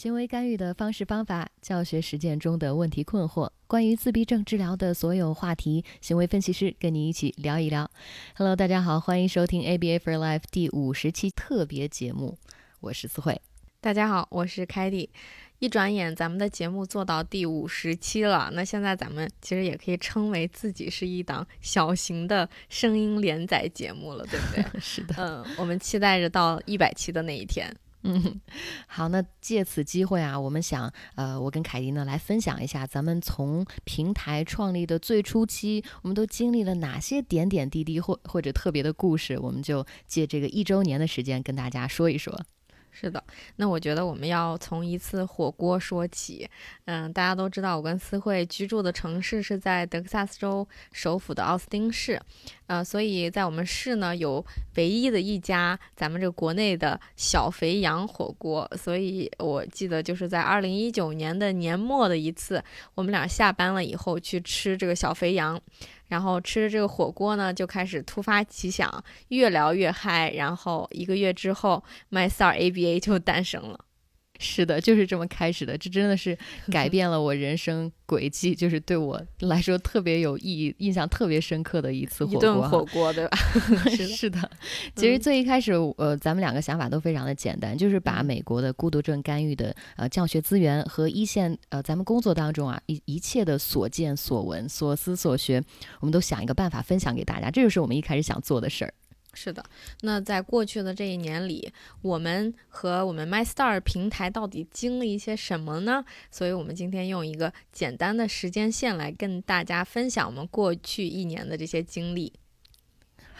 行为干预的方式方法、教学实践中的问题困惑，关于自闭症治疗的所有话题，行为分析师跟你一起聊一聊。Hello，大家好，欢迎收听 ABA for Life 第五十期特别节目，我是思慧。大家好，我是凯蒂。一转眼，咱们的节目做到第五十期了。那现在咱们其实也可以称为自己是一档小型的声音连载节目了，对不对？是的，嗯，我们期待着到一百期的那一天。嗯，好，那借此机会啊，我们想，呃，我跟凯迪呢来分享一下，咱们从平台创立的最初期，我们都经历了哪些点点滴滴或或者特别的故事，我们就借这个一周年的时间跟大家说一说。是的，那我觉得我们要从一次火锅说起。嗯，大家都知道，我跟思慧居住的城市是在德克萨斯州首府的奥斯汀市。呃，所以在我们市呢，有唯一的一家咱们这个国内的小肥羊火锅。所以我记得就是在二零一九年的年末的一次，我们俩下班了以后去吃这个小肥羊。然后吃着这个火锅呢，就开始突发奇想，越聊越嗨。然后一个月之后，MyStar ABA 就诞生了。是的，就是这么开始的。这真的是改变了我人生轨迹，就是对我来说特别有意义、印象特别深刻的一次火锅。一顿火锅，对吧？是的。其实最一开始，呃，咱们两个想法都非常的简单，就是把美国的孤独症干预的呃教学资源和一线呃咱们工作当中啊一一切的所见所闻、所思所学，我们都想一个办法分享给大家。这就是我们一开始想做的事儿。是的，那在过去的这一年里，我们和我们 MyStar 平台到底经历一些什么呢？所以，我们今天用一个简单的时间线来跟大家分享我们过去一年的这些经历。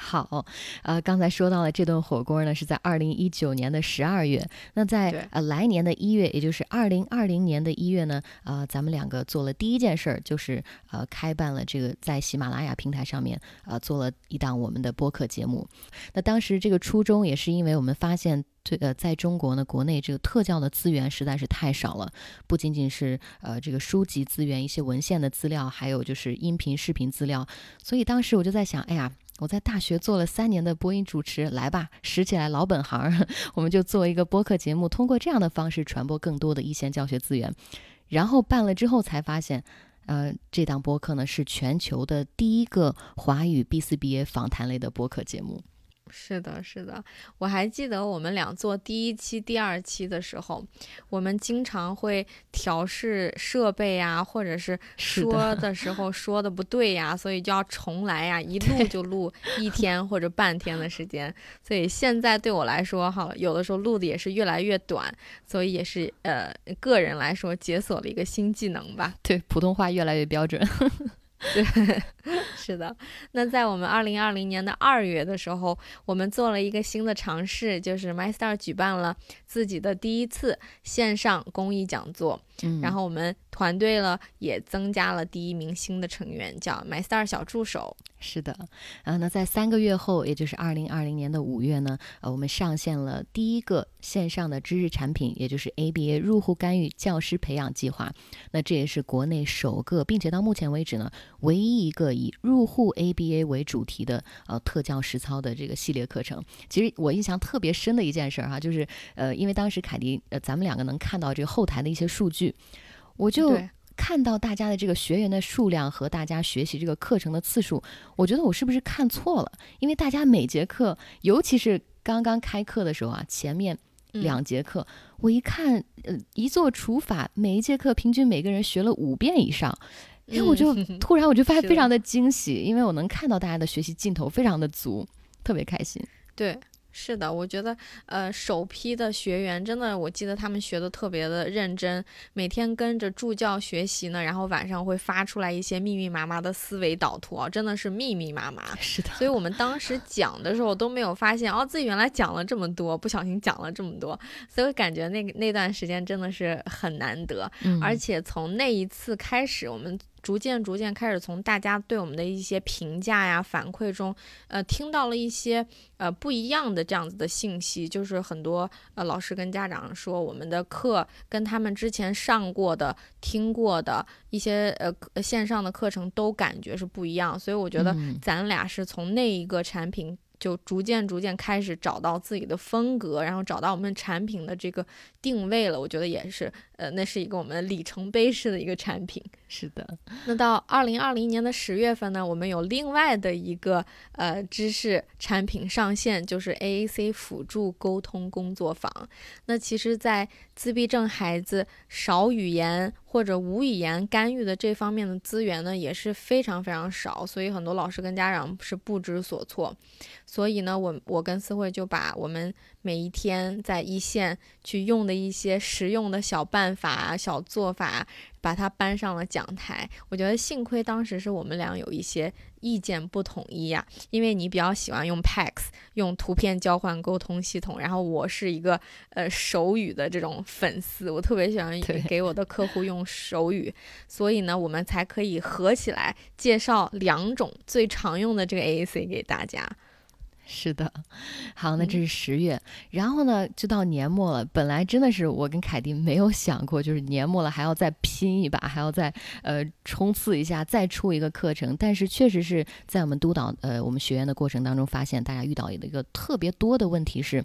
好，呃，刚才说到了这顿火锅呢，是在二零一九年的十二月。那在呃来年的一月，也就是二零二零年的一月呢，呃，咱们两个做了第一件事儿，就是呃开办了这个在喜马拉雅平台上面呃做了一档我们的播客节目。那当时这个初衷也是因为我们发现，对呃，在中国呢，国内这个特教的资源实在是太少了，不仅仅是呃这个书籍资源、一些文献的资料，还有就是音频、视频资料。所以当时我就在想，哎呀。我在大学做了三年的播音主持，来吧，拾起来老本行，我们就做一个播客节目，通过这样的方式传播更多的一线教学资源。然后办了之后才发现，呃，这档播客呢是全球的第一个华语 B 四 B A 访谈类的播客节目。是的，是的，我还记得我们俩做第一期、第二期的时候，我们经常会调试设备呀，或者是 说的时候说的不对呀，所以就要重来呀，一录就录一天或者半天的时间。所以现在对我来说，哈，有的时候录的也是越来越短，所以也是呃，个人来说解锁了一个新技能吧。对，普通话越来越标准。对，是的。那在我们二零二零年的二月的时候，我们做了一个新的尝试，就是 MyStar 举办了自己的第一次线上公益讲座。嗯，然后我们团队了也增加了第一名新的成员，叫 MyStar 小助手。是的，啊，那在三个月后，也就是二零二零年的五月呢，呃，我们上线了第一个线上的知识产品，也就是 ABA 入户干预教师培养计划。那这也是国内首个，并且到目前为止呢，唯一一个以入户 ABA 为主题的呃特教实操的这个系列课程。其实我印象特别深的一件事儿哈，就是呃，因为当时凯迪呃，咱们两个能看到这个后台的一些数据，我就。看到大家的这个学员的数量和大家学习这个课程的次数，我觉得我是不是看错了？因为大家每节课，尤其是刚刚开课的时候啊，前面两节课，我一看，呃，一做除法，每一节课平均每个人学了五遍以上，哎，我就 突然我就发现非常的惊喜，因为我能看到大家的学习劲头非常的足，特别开心。对。是的，我觉得，呃，首批的学员真的，我记得他们学的特别的认真，每天跟着助教学习呢，然后晚上会发出来一些密密麻麻的思维导图啊，真的是密密麻麻。是的，所以我们当时讲的时候都没有发现，哦，自己原来讲了这么多，不小心讲了这么多，所以感觉那个那段时间真的是很难得，而且从那一次开始，我们。逐渐逐渐开始从大家对我们的一些评价呀、反馈中，呃，听到了一些呃不一样的这样子的信息，就是很多呃老师跟家长说，我们的课跟他们之前上过的、听过的一些呃线上的课程都感觉是不一样，所以我觉得咱俩是从那一个产品。就逐渐逐渐开始找到自己的风格，然后找到我们产品的这个定位了。我觉得也是，呃，那是一个我们里程碑式的一个产品。是的。那到二零二零年的十月份呢，我们有另外的一个呃知识产品上线，就是 AAC 辅助沟通工作坊。那其实，在自闭症孩子少语言或者无语言干预的这方面的资源呢，也是非常非常少，所以很多老师跟家长是不知所措。所以呢，我我跟思慧就把我们每一天在一线去用的一些实用的小办法、小做法，把它搬上了讲台。我觉得幸亏当时是我们俩有一些。意见不统一呀，因为你比较喜欢用 PAX，用图片交换沟通系统，然后我是一个呃手语的这种粉丝，我特别喜欢给我的客户用手语，所以呢，我们才可以合起来介绍两种最常用的这个 AAC 给大家。是的，好，那这是十月，然后呢，就到年末了。本来真的是我跟凯蒂没有想过，就是年末了还要再拼一把，还要再呃冲刺一下，再出一个课程。但是确实是在我们督导呃我们学员的过程当中，发现大家遇到的一个特别多的问题是，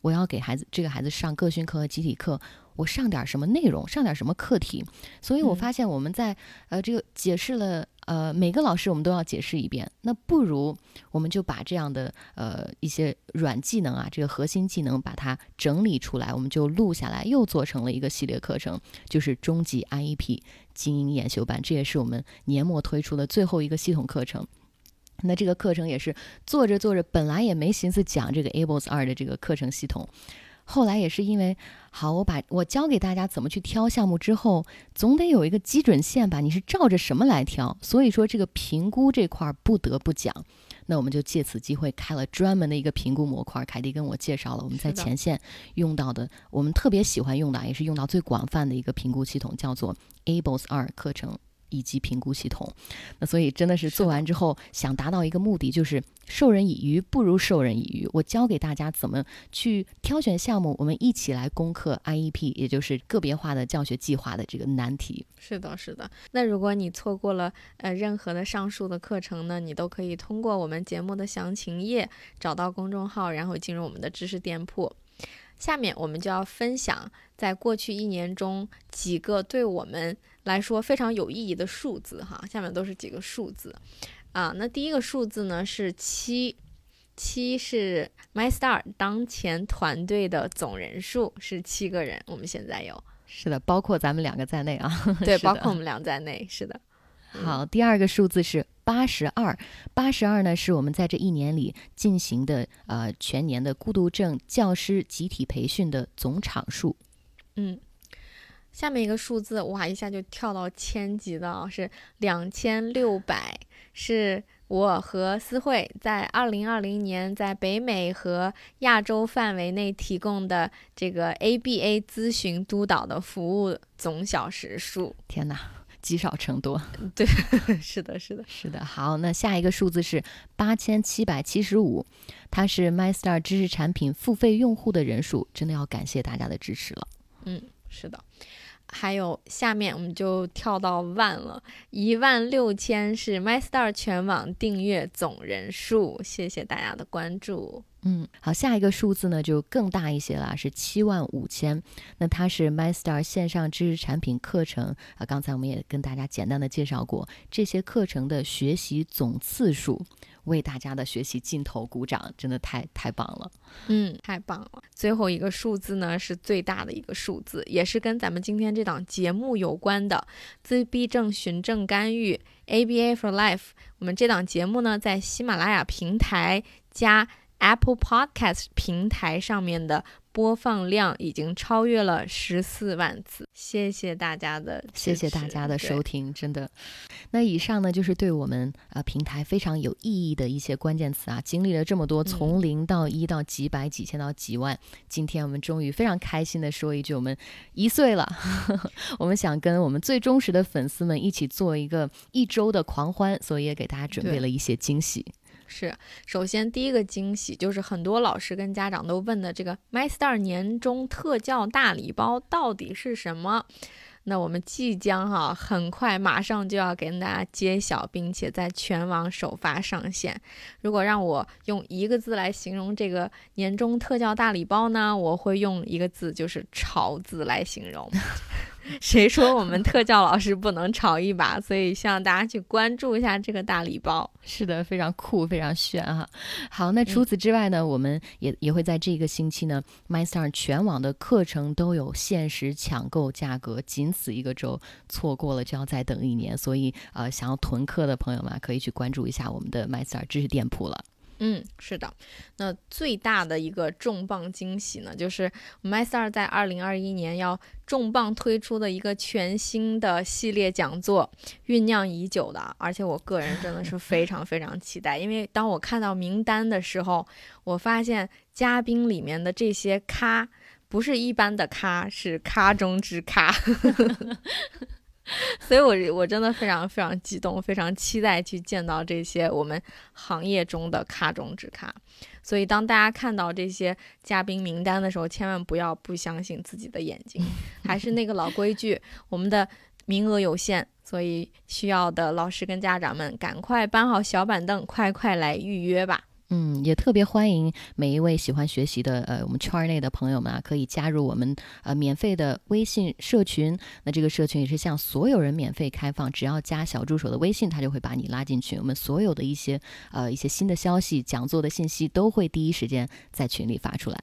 我要给孩子这个孩子上个训课和集体课。我上点什么内容，上点什么课题，所以我发现我们在呃这个解释了呃每个老师我们都要解释一遍，那不如我们就把这样的呃一些软技能啊，这个核心技能把它整理出来，我们就录下来，又做成了一个系列课程，就是终极 IEP 精英研修班，这也是我们年末推出的最后一个系统课程。那这个课程也是做着做着，本来也没心思讲这个 Ables 二的这个课程系统。后来也是因为，好，我把我教给大家怎么去挑项目之后，总得有一个基准线吧？你是照着什么来挑？所以说这个评估这块不得不讲。那我们就借此机会开了专门的一个评估模块。凯蒂跟我介绍了我们在前线用到的，我们特别喜欢用的，也是用到最广泛的一个评估系统，叫做 Ables 二课程。以及评估系统，那所以真的是做完之后，想达到一个目的，就是授人以鱼不如授人以渔。我教给大家怎么去挑选项目，我们一起来攻克 IEP，也就是个别化的教学计划的这个难题。是的，是的。那如果你错过了呃任何的上述的课程呢，你都可以通过我们节目的详情页找到公众号，然后进入我们的知识店铺。下面我们就要分享在过去一年中几个对我们。来说非常有意义的数字哈，下面都是几个数字啊。那第一个数字呢是七，七是 MyStar 当前团队的总人数是七个人，我们现在有是的，包括咱们两个在内啊，对，包括我们俩在内，是的。好，第二个数字是八十二，八十二呢是我们在这一年里进行的呃全年的孤独症教师集体培训的总场数，嗯。下面一个数字，哇，一下就跳到千级的，是两千六百，是我和思慧在二零二零年在北美和亚洲范围内提供的这个 ABA 咨询督导的服务总小时数。天哪，积少成多。对，是的，是的，是的。好，那下一个数字是八千七百七十五，它是 MyStar 知识产品付费用户的人数，真的要感谢大家的支持了。嗯，是的。还有下面我们就跳到万了，一万六千是 MyStar 全网订阅总人数，谢谢大家的关注。嗯，好，下一个数字呢就更大一些了，是七万五千。那它是 MyStar 线上知识产品课程啊，刚才我们也跟大家简单的介绍过这些课程的学习总次数。为大家的学习劲头鼓掌，真的太太棒了，嗯，太棒了。最后一个数字呢，是最大的一个数字，也是跟咱们今天这档节目有关的自闭症循证干预 ABA for Life。我们这档节目呢，在喜马拉雅平台加 Apple Podcast 平台上面的。播放量已经超越了十四万次，谢谢大家的，谢谢大家的收听，真的。那以上呢，就是对我们呃平台非常有意义的一些关键词啊。经历了这么多，从零到一到几百、几千到几万，今天我们终于非常开心的说一句，我们一岁了。我们想跟我们最忠实的粉丝们一起做一个一周的狂欢，所以也给大家准备了一些惊喜。是，首先第一个惊喜就是很多老师跟家长都问的这个 MyStar 年终特教大礼包到底是什么？那我们即将哈，很快马上就要跟大家揭晓，并且在全网首发上线。如果让我用一个字来形容这个年终特教大礼包呢，我会用一个字，就是“潮”字来形容。谁说我们特教老师不能炒一把？所以希望大家去关注一下这个大礼包。是的，非常酷，非常炫哈。好，那除此之外呢，我们也也会在这个星期呢，MyStar 全网的课程都有限时抢购价格，仅此一个周，错过了就要再等一年。所以呃，想要囤课的朋友们可以去关注一下我们的 MyStar 知识店铺了。嗯，是的，那最大的一个重磅惊喜呢，就是 MyStar 在二零二一年要重磅推出的一个全新的系列讲座，酝酿已久的，而且我个人真的是非常非常期待，因为当我看到名单的时候，我发现嘉宾里面的这些咖不是一般的咖，是咖中之咖。所以，我我真的非常非常激动，非常期待去见到这些我们行业中的咖中之咖。所以，当大家看到这些嘉宾名单的时候，千万不要不相信自己的眼睛。还是那个老规矩，我们的名额有限，所以需要的老师跟家长们赶快搬好小板凳，快快来预约吧。嗯，也特别欢迎每一位喜欢学习的呃我们圈内的朋友们啊，可以加入我们呃免费的微信社群。那这个社群也是向所有人免费开放，只要加小助手的微信，他就会把你拉进去。我们所有的一些呃一些新的消息、讲座的信息都会第一时间在群里发出来。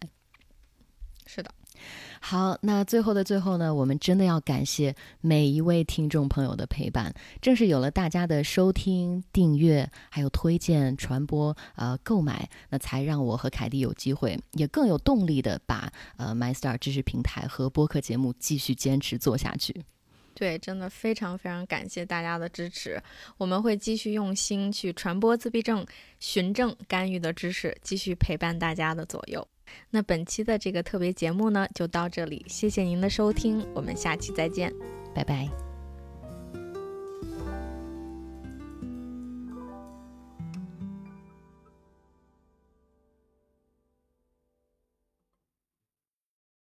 是的。好，那最后的最后呢，我们真的要感谢每一位听众朋友的陪伴。正是有了大家的收听、订阅，还有推荐、传播、呃购买，那才让我和凯蒂有机会，也更有动力的把呃 MyStar 知识平台和播客节目继续坚持做下去。对，真的非常非常感谢大家的支持，我们会继续用心去传播自闭症循证干预的知识，继续陪伴大家的左右。那本期的这个特别节目呢，就到这里，谢谢您的收听，我们下期再见，拜拜。